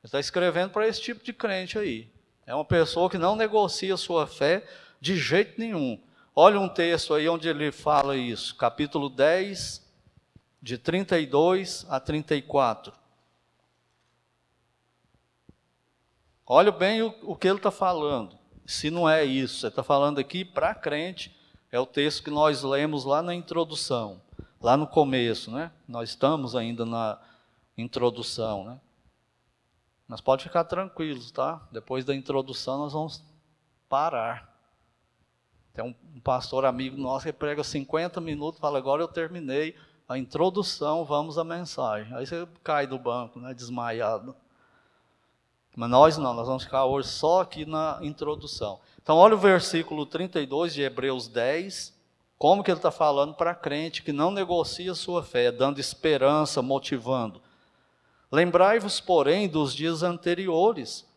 Ele está escrevendo para esse tipo de crente aí. É uma pessoa que não negocia sua fé de jeito nenhum. Olha um texto aí onde ele fala isso, capítulo 10, de 32 a 34. Olha bem o, o que ele está falando. Se não é isso, ele está falando aqui para crente, é o texto que nós lemos lá na introdução, lá no começo, né? Nós estamos ainda na introdução, né? Mas pode ficar tranquilos, tá? Depois da introdução nós vamos parar. Tem um pastor amigo nosso que prega 50 minutos, fala, agora eu terminei a introdução, vamos à mensagem. Aí você cai do banco, né, desmaiado. Mas nós não, nós vamos ficar hoje só aqui na introdução. Então, olha o versículo 32 de Hebreus 10, como que ele está falando para crente que não negocia sua fé, dando esperança, motivando. Lembrai-vos, porém, dos dias anteriores,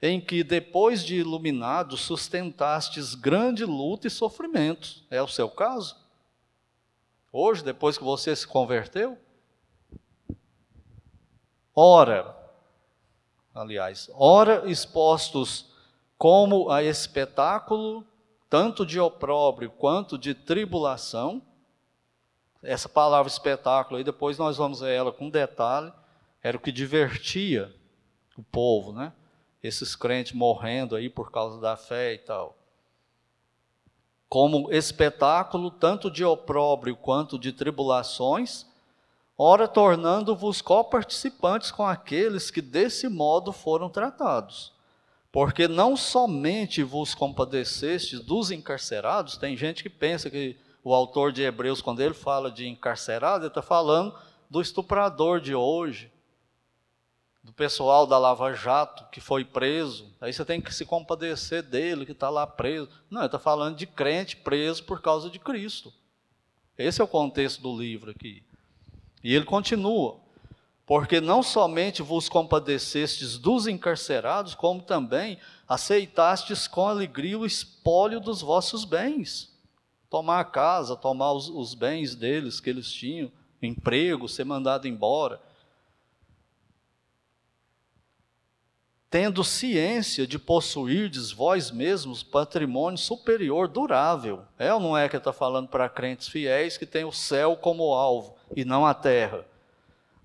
em que, depois de iluminados, sustentastes grande luta e sofrimento. É o seu caso? Hoje, depois que você se converteu? Ora, aliás, ora expostos como a espetáculo, tanto de opróbrio quanto de tribulação. Essa palavra espetáculo aí, depois nós vamos ver ela com detalhe, era o que divertia o povo, né? Esses crentes morrendo aí por causa da fé e tal. Como espetáculo, tanto de opróbrio quanto de tribulações, ora tornando-vos coparticipantes com aqueles que desse modo foram tratados. Porque não somente vos compadecestes dos encarcerados, tem gente que pensa que o autor de Hebreus, quando ele fala de encarcerado, ele está falando do estuprador de hoje, do pessoal da Lava Jato que foi preso. Aí você tem que se compadecer dele que está lá preso. Não, ele está falando de crente preso por causa de Cristo. Esse é o contexto do livro aqui. E ele continua: Porque não somente vos compadecestes dos encarcerados, como também aceitastes com alegria o espólio dos vossos bens. Tomar a casa, tomar os, os bens deles que eles tinham, emprego, ser mandado embora. Tendo ciência de possuirdes vós mesmos patrimônio superior durável. É ou não é que está falando para crentes fiéis que tem o céu como alvo e não a terra?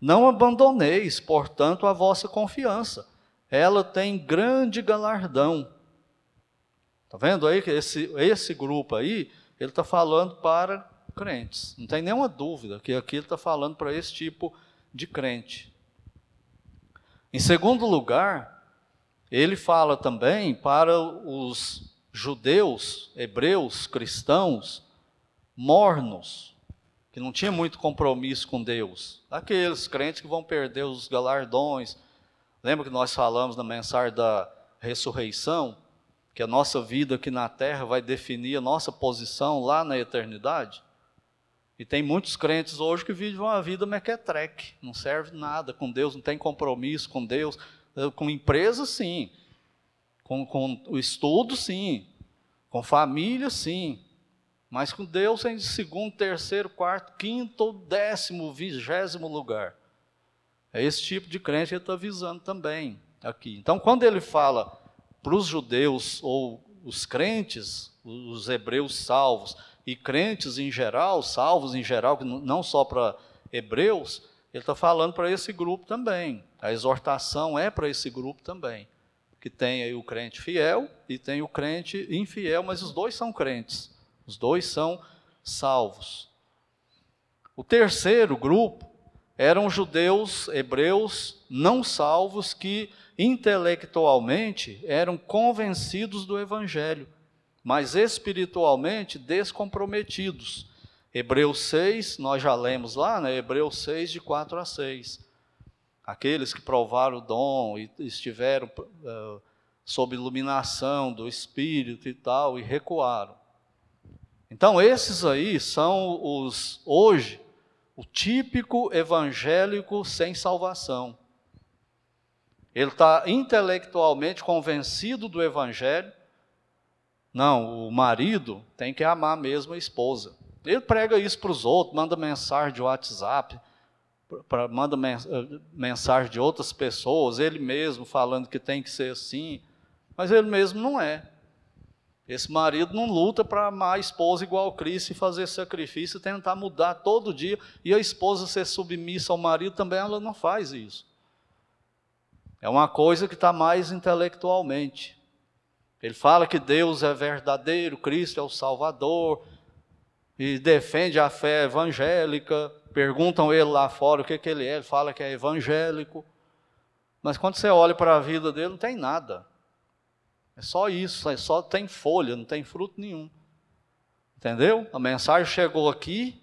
Não abandoneis, portanto, a vossa confiança. Ela tem grande galardão. Está vendo aí que esse, esse grupo aí, ele está falando para crentes. Não tem nenhuma dúvida que aqui ele está falando para esse tipo de crente. Em segundo lugar, ele fala também para os judeus, hebreus, cristãos, mornos, que não tinha muito compromisso com Deus. Aqueles crentes que vão perder os galardões. Lembra que nós falamos na mensagem da ressurreição? Que a nossa vida aqui na terra vai definir a nossa posição lá na eternidade? E tem muitos crentes hoje que vivem uma vida mequetreque, não serve nada com Deus, não tem compromisso com Deus. Com empresa, sim. Com, com o estudo, sim. Com família, sim. Mas com Deus em segundo, terceiro, quarto, quinto décimo, vigésimo lugar. É esse tipo de crente que ele está visando também aqui. Então, quando ele fala para os judeus ou os crentes, os hebreus salvos, e crentes em geral, salvos em geral, não só para hebreus, ele está falando para esse grupo também. A exortação é para esse grupo também. Que tem aí o crente fiel e tem o crente infiel, mas os dois são crentes. Os dois são salvos. O terceiro grupo eram judeus, hebreus não salvos que intelectualmente eram convencidos do evangelho, mas espiritualmente descomprometidos. Hebreus 6, nós já lemos lá, né? Hebreus 6, de 4 a 6. Aqueles que provaram o dom e estiveram uh, sob iluminação do Espírito e tal, e recuaram. Então, esses aí são os, hoje, o típico evangélico sem salvação. Ele está intelectualmente convencido do evangelho. Não, o marido tem que amar mesmo a esposa. Ele prega isso para os outros, manda mensagem de WhatsApp, pra, manda eh, mensagem de outras pessoas, ele mesmo falando que tem que ser assim, mas ele mesmo não é. Esse marido não luta para amar a esposa igual Cristo e fazer sacrifício tentar mudar todo dia. E a esposa ser submissa ao marido também, ela não faz isso. É uma coisa que está mais intelectualmente. Ele fala que Deus é verdadeiro, Cristo é o Salvador, e defende a fé evangélica. Perguntam ele lá fora o que, que ele é, ele fala que é evangélico. Mas quando você olha para a vida dele, não tem nada. É só isso, é só tem folha, não tem fruto nenhum. Entendeu? A mensagem chegou aqui,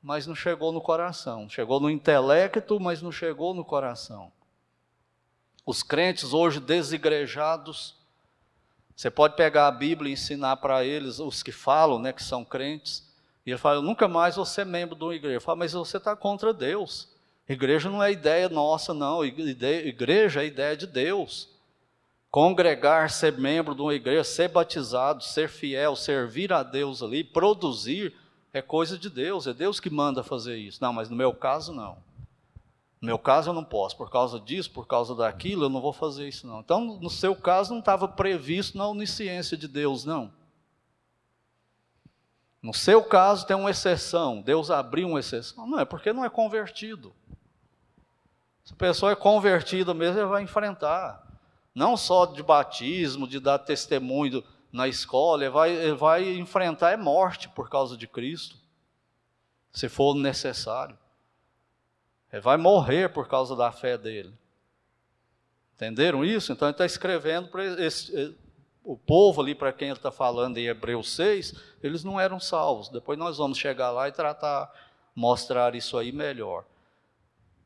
mas não chegou no coração. Chegou no intelecto, mas não chegou no coração. Os crentes hoje desigrejados, você pode pegar a Bíblia e ensinar para eles, os que falam, né, que são crentes, e ele fala, nunca mais vou ser membro de uma igreja. Fala, mas você está contra Deus. Igreja não é ideia nossa, não. Igreja é ideia de Deus. Congregar, ser membro de uma igreja, ser batizado, ser fiel, servir a Deus ali, produzir, é coisa de Deus, é Deus que manda fazer isso. Não, mas no meu caso, não. No meu caso, eu não posso, por causa disso, por causa daquilo, eu não vou fazer isso, não. Então, no seu caso, não estava previsto na onisciência de Deus, não. No seu caso, tem uma exceção. Deus abriu uma exceção. Não, é porque não é convertido. Se a pessoa é convertida mesmo, ele vai enfrentar não só de batismo, de dar testemunho na escola, ele vai, ele vai enfrentar é morte por causa de Cristo, se for necessário. Ele vai morrer por causa da fé dele. Entenderam isso? Então ele está escrevendo para eh, o povo ali para quem ele está falando em Hebreus 6, eles não eram salvos. Depois nós vamos chegar lá e tratar, mostrar isso aí melhor.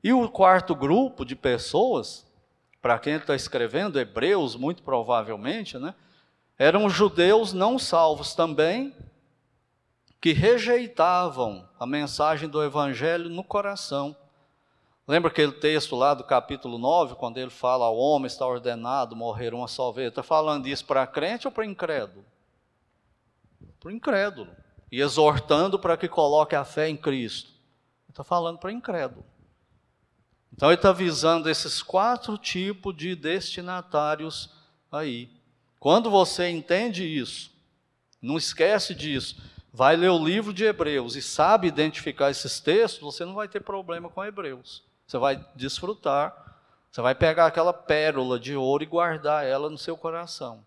E o quarto grupo de pessoas para quem ele está escrevendo, Hebreus, muito provavelmente, né? Eram judeus não salvos também, que rejeitavam a mensagem do Evangelho no coração. Lembra aquele texto lá do capítulo 9, quando ele fala: ao homem está ordenado morrer uma só vez? Está falando isso para crente ou para incrédulo? Para incrédulo. E exortando para que coloque a fé em Cristo. Está falando para incrédulo. Então ele está visando esses quatro tipos de destinatários aí. Quando você entende isso, não esquece disso, vai ler o livro de Hebreus e sabe identificar esses textos, você não vai ter problema com Hebreus. Você vai desfrutar, você vai pegar aquela pérola de ouro e guardar ela no seu coração.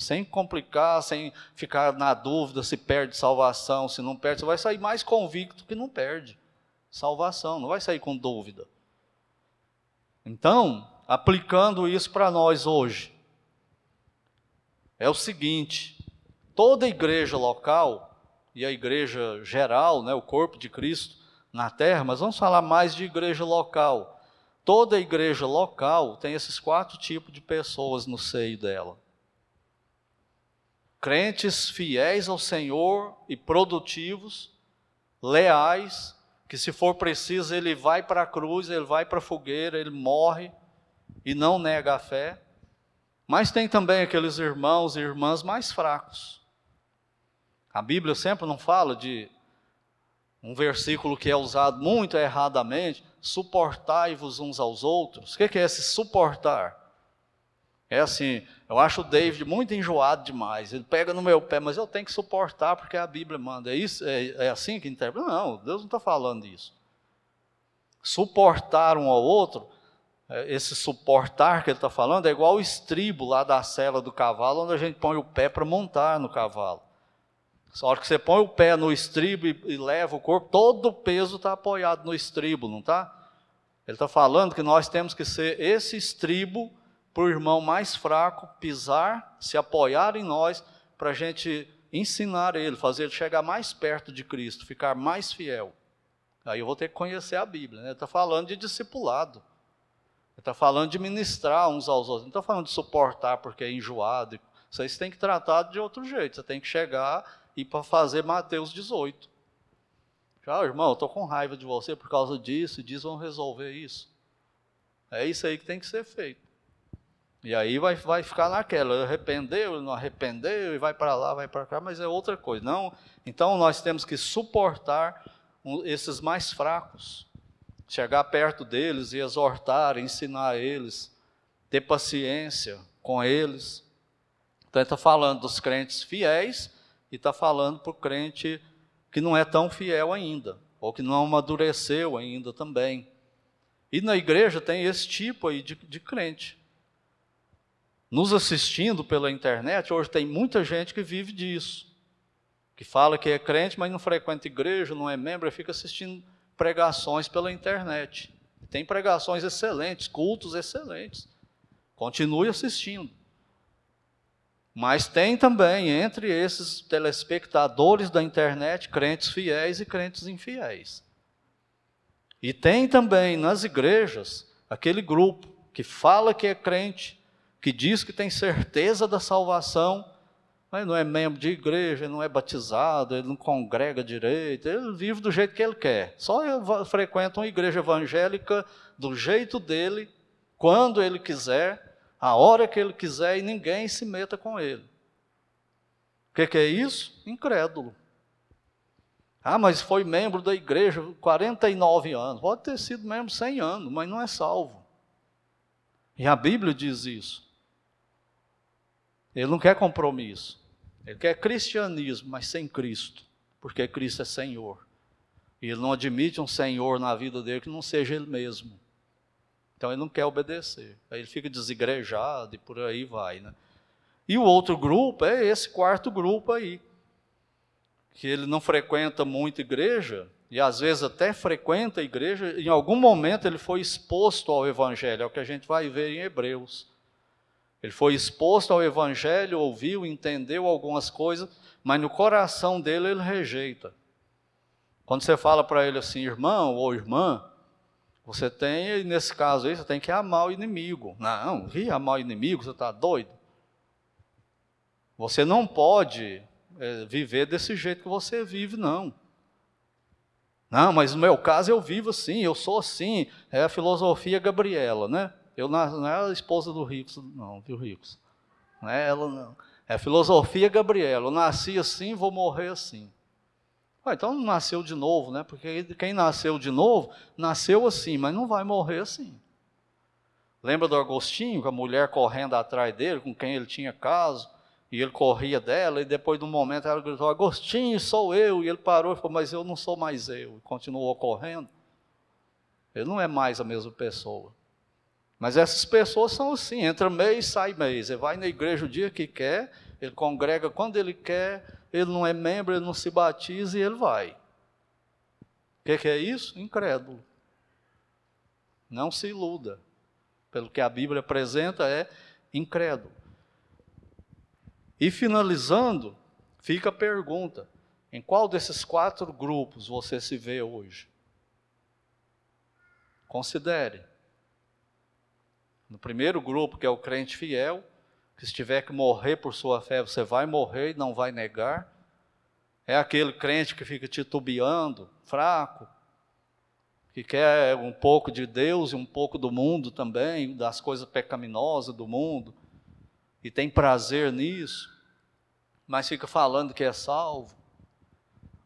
Sem complicar, sem ficar na dúvida se perde salvação, se não perde, você vai sair mais convicto que não perde salvação, não vai sair com dúvida. Então, aplicando isso para nós hoje, é o seguinte: toda igreja local e a igreja geral, né, o corpo de Cristo na terra, mas vamos falar mais de igreja local. Toda igreja local tem esses quatro tipos de pessoas no seio dela. Crentes fiéis ao Senhor e produtivos, leais, que se for preciso ele vai para a cruz, ele vai para a fogueira, ele morre e não nega a fé. Mas tem também aqueles irmãos e irmãs mais fracos. A Bíblia sempre não fala de um versículo que é usado muito erradamente, suportai-vos uns aos outros. O que é esse suportar? É assim, eu acho o David muito enjoado demais. Ele pega no meu pé, mas eu tenho que suportar porque a Bíblia manda. É, isso, é, é assim que interpreta? Não, Deus não está falando isso. Suportar um ao outro, é, esse suportar que ele está falando, é igual o estribo lá da cela do cavalo, onde a gente põe o pé para montar no cavalo. A hora que você põe o pé no estribo e, e leva o corpo, todo o peso está apoiado no estribo, não está? Ele está falando que nós temos que ser esse estribo para o irmão mais fraco pisar, se apoiar em nós, para a gente ensinar ele, fazer ele chegar mais perto de Cristo, ficar mais fiel. Aí eu vou ter que conhecer a Bíblia. Né? Ele está falando de discipulado. Ele está falando de ministrar uns aos outros. Não está falando de suportar porque é enjoado. Vocês têm que tratar de outro jeito. Você tem que chegar e para fazer Mateus 18. Já, irmão, eu estou com raiva de você por causa disso, diz, vamos resolver isso. É isso aí que tem que ser feito. E aí vai, vai ficar naquela, arrependeu, não arrependeu, e vai para lá, vai para cá, mas é outra coisa. Não, então nós temos que suportar esses mais fracos, chegar perto deles e exortar, ensinar eles, ter paciência com eles. Então está falando dos crentes fiéis e está falando para o crente que não é tão fiel ainda, ou que não amadureceu ainda também. E na igreja tem esse tipo aí de, de crente. Nos assistindo pela internet, hoje tem muita gente que vive disso. Que fala que é crente, mas não frequenta igreja, não é membro, e fica assistindo pregações pela internet. Tem pregações excelentes, cultos excelentes. Continue assistindo. Mas tem também entre esses telespectadores da internet crentes fiéis e crentes infiéis. E tem também nas igrejas aquele grupo que fala que é crente, que diz que tem certeza da salvação, mas não é membro de igreja, não é batizado, ele não congrega direito, ele vive do jeito que ele quer. Só frequenta uma igreja evangélica do jeito dele, quando ele quiser, a hora que ele quiser e ninguém se meta com ele. O que, que é isso? Incrédulo. Ah, mas foi membro da igreja 49 anos. Pode ter sido membro 100 anos, mas não é salvo. E a Bíblia diz isso. Ele não quer compromisso. Ele quer cristianismo, mas sem Cristo, porque Cristo é Senhor. E ele não admite um Senhor na vida dele que não seja ele mesmo. Então ele não quer obedecer. Aí ele fica desigrejado e por aí vai, né? E o outro grupo é esse quarto grupo aí, que ele não frequenta muito igreja, e às vezes até frequenta a igreja, em algum momento ele foi exposto ao evangelho, é o que a gente vai ver em Hebreus. Ele foi exposto ao evangelho, ouviu, entendeu algumas coisas, mas no coração dele ele rejeita. Quando você fala para ele assim, irmão ou irmã, você tem, nesse caso aí, você tem que amar o inimigo. Não, ri amar o inimigo, você está doido? Você não pode é, viver desse jeito que você vive, não. Não, mas no meu caso eu vivo assim, eu sou assim. É a filosofia Gabriela, né? Eu não é a esposa do Ricos, não, viu, Ricos? Não é ela, não. É a filosofia Gabriela. Eu nasci assim, vou morrer assim. Ah, então não nasceu de novo, né? Porque quem nasceu de novo, nasceu assim, mas não vai morrer assim. Lembra do Agostinho, com a mulher correndo atrás dele, com quem ele tinha caso, e ele corria dela, e depois de um momento ela gritou: Agostinho, sou eu. E ele parou e falou: Mas eu não sou mais eu. E continuou correndo. Ele não é mais a mesma pessoa. Mas essas pessoas são assim: entra mês, sai mês. Ele vai na igreja o dia que quer, ele congrega quando ele quer, ele não é membro, ele não se batiza e ele vai. O que, que é isso? Incrédulo. Não se iluda. pelo que a Bíblia apresenta, é incrédulo. E finalizando, fica a pergunta: em qual desses quatro grupos você se vê hoje? Considere. No primeiro grupo, que é o crente fiel, que se tiver que morrer por sua fé, você vai morrer e não vai negar. É aquele crente que fica titubeando, fraco, que quer um pouco de Deus e um pouco do mundo também, das coisas pecaminosas do mundo, e tem prazer nisso, mas fica falando que é salvo.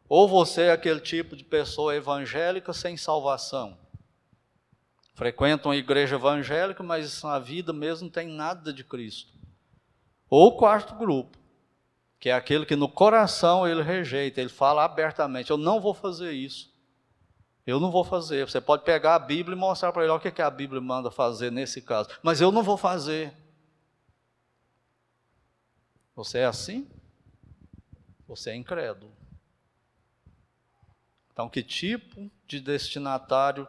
Ou você é aquele tipo de pessoa evangélica sem salvação. Frequenta uma igreja evangélica, mas na vida mesmo não tem nada de Cristo. Ou o quarto grupo, que é aquele que no coração ele rejeita, ele fala abertamente: Eu não vou fazer isso. Eu não vou fazer. Você pode pegar a Bíblia e mostrar para ele o que, que a Bíblia manda fazer nesse caso. Mas eu não vou fazer. Você é assim? Você é incrédulo. Então, que tipo de destinatário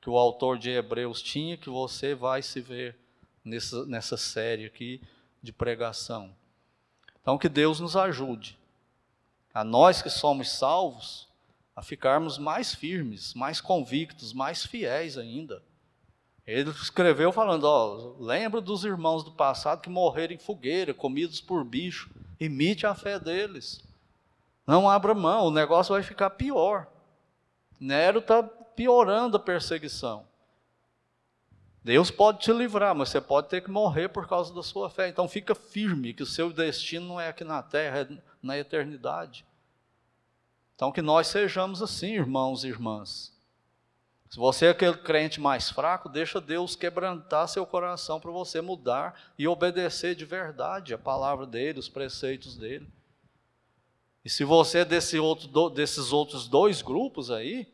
que o autor de Hebreus tinha que você vai se ver nessa, nessa série aqui de pregação? Então, que Deus nos ajude, a nós que somos salvos, a ficarmos mais firmes, mais convictos, mais fiéis ainda. Ele escreveu falando: ó, lembra dos irmãos do passado que morreram em fogueira, comidos por bicho, imite a fé deles. Não abra mão, o negócio vai ficar pior. Nero está piorando a perseguição. Deus pode te livrar, mas você pode ter que morrer por causa da sua fé. Então fica firme que o seu destino não é aqui na terra, é na eternidade. Então, que nós sejamos assim, irmãos e irmãs. Se você é aquele crente mais fraco, deixa Deus quebrantar seu coração para você mudar e obedecer de verdade a palavra dele, os preceitos dele. E se você é desse outro, desses outros dois grupos aí,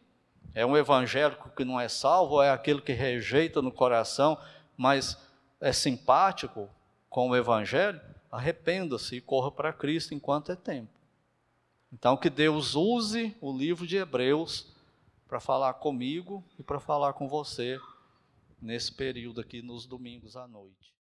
é um evangélico que não é salvo, é aquele que rejeita no coração, mas é simpático com o evangelho, arrependa-se e corra para Cristo enquanto é tempo. Então, que Deus use o livro de Hebreus para falar comigo e para falar com você nesse período aqui, nos domingos à noite.